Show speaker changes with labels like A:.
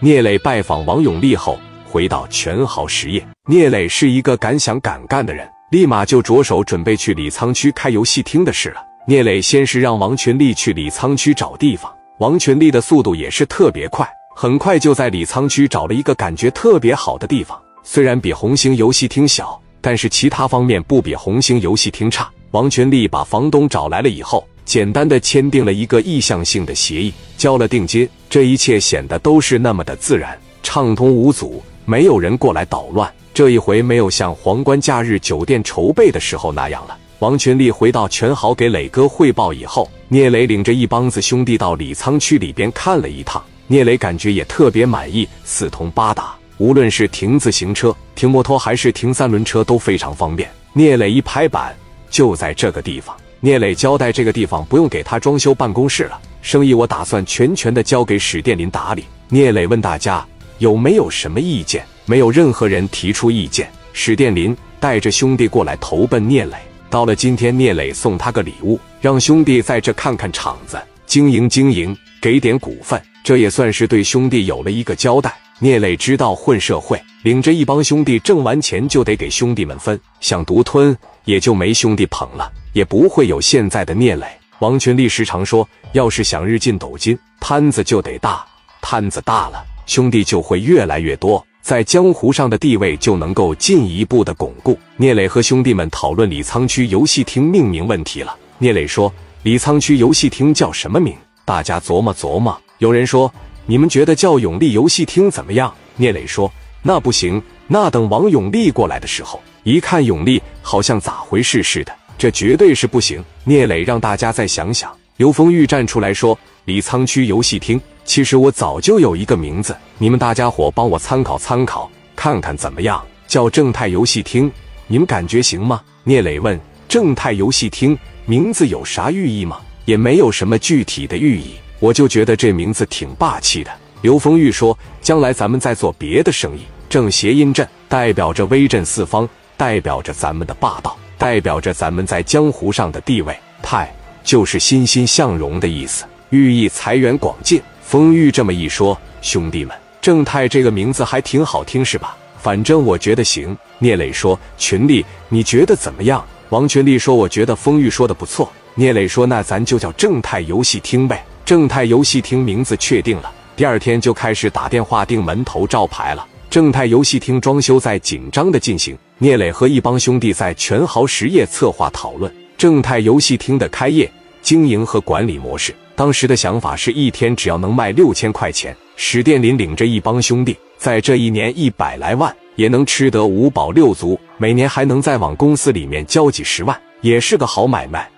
A: 聂磊拜访王永利后，回到全豪实业。聂磊是一个敢想敢干的人，立马就着手准备去李沧区开游戏厅的事了。聂磊先是让王群力去李沧区找地方，王群力的速度也是特别快，很快就在李沧区找了一个感觉特别好的地方。虽然比红星游戏厅小，但是其他方面不比红星游戏厅差。王群力把房东找来了以后。简单的签订了一个意向性的协议，交了定金，这一切显得都是那么的自然、畅通无阻，没有人过来捣乱。这一回没有像皇冠假日酒店筹备的时候那样了。王群力回到全豪给磊哥汇报以后，聂磊领着一帮子兄弟到李沧区里边看了一趟，聂磊感觉也特别满意，四通八达，无论是停自行车、停摩托还是停三轮车都非常方便。聂磊一拍板，就在这个地方。聂磊交代这个地方不用给他装修办公室了，生意我打算全权的交给史殿林打理。聂磊问大家有没有什么意见，没有任何人提出意见。史殿林带着兄弟过来投奔聂磊。到了今天，聂磊送他个礼物，让兄弟在这看看场子，经营经营，给点股份，这也算是对兄弟有了一个交代。聂磊知道混社会，领着一帮兄弟挣完钱就得给兄弟们分，想独吞也就没兄弟捧了。也不会有现在的聂磊。王群力时常说：“要是想日进斗金，摊子就得大，摊子大了，兄弟就会越来越多，在江湖上的地位就能够进一步的巩固。”聂磊和兄弟们讨论李沧区游戏厅命名问题了。聂磊说：“李沧区游戏厅叫什么名？”大家琢磨琢磨。有人说：“你们觉得叫永利游戏厅怎么样？”聂磊说：“那不行，那等王永利过来的时候，一看永利好像咋回事似的。”这绝对是不行！聂磊让大家再想想。刘丰玉站出来说：“李沧区游戏厅，其实我早就有一个名字，你们大家伙帮我参考参考，看看怎么样？叫正泰游戏厅，你们感觉行吗？”聂磊问：“正泰游戏厅名字有啥寓意吗？”也没有什么具体的寓意，我就觉得这名字挺霸气的。刘丰玉说：“将来咱们再做别的生意，正谐音镇代表着威震四方，代表着咱们的霸道。”代表着咱们在江湖上的地位，泰就是欣欣向荣的意思，寓意财源广进。风玉这么一说，兄弟们，正泰这个名字还挺好听，是吧？反正我觉得行。聂磊说：“群力，你觉得怎么样？”王群力说：“我觉得风玉说的不错。”聂磊说：“那咱就叫正泰游戏厅呗。”正泰游戏厅名字确定了，第二天就开始打电话订门头招牌了。正泰游戏厅装修在紧张的进行。聂磊和一帮兄弟在全豪实业策划讨论正泰游戏厅的开业、经营和管理模式。当时的想法是一天只要能卖六千块钱，史殿林领着一帮兄弟，在这一年一百来万也能吃得五饱六足，每年还能再往公司里面交几十万，也是个好买卖。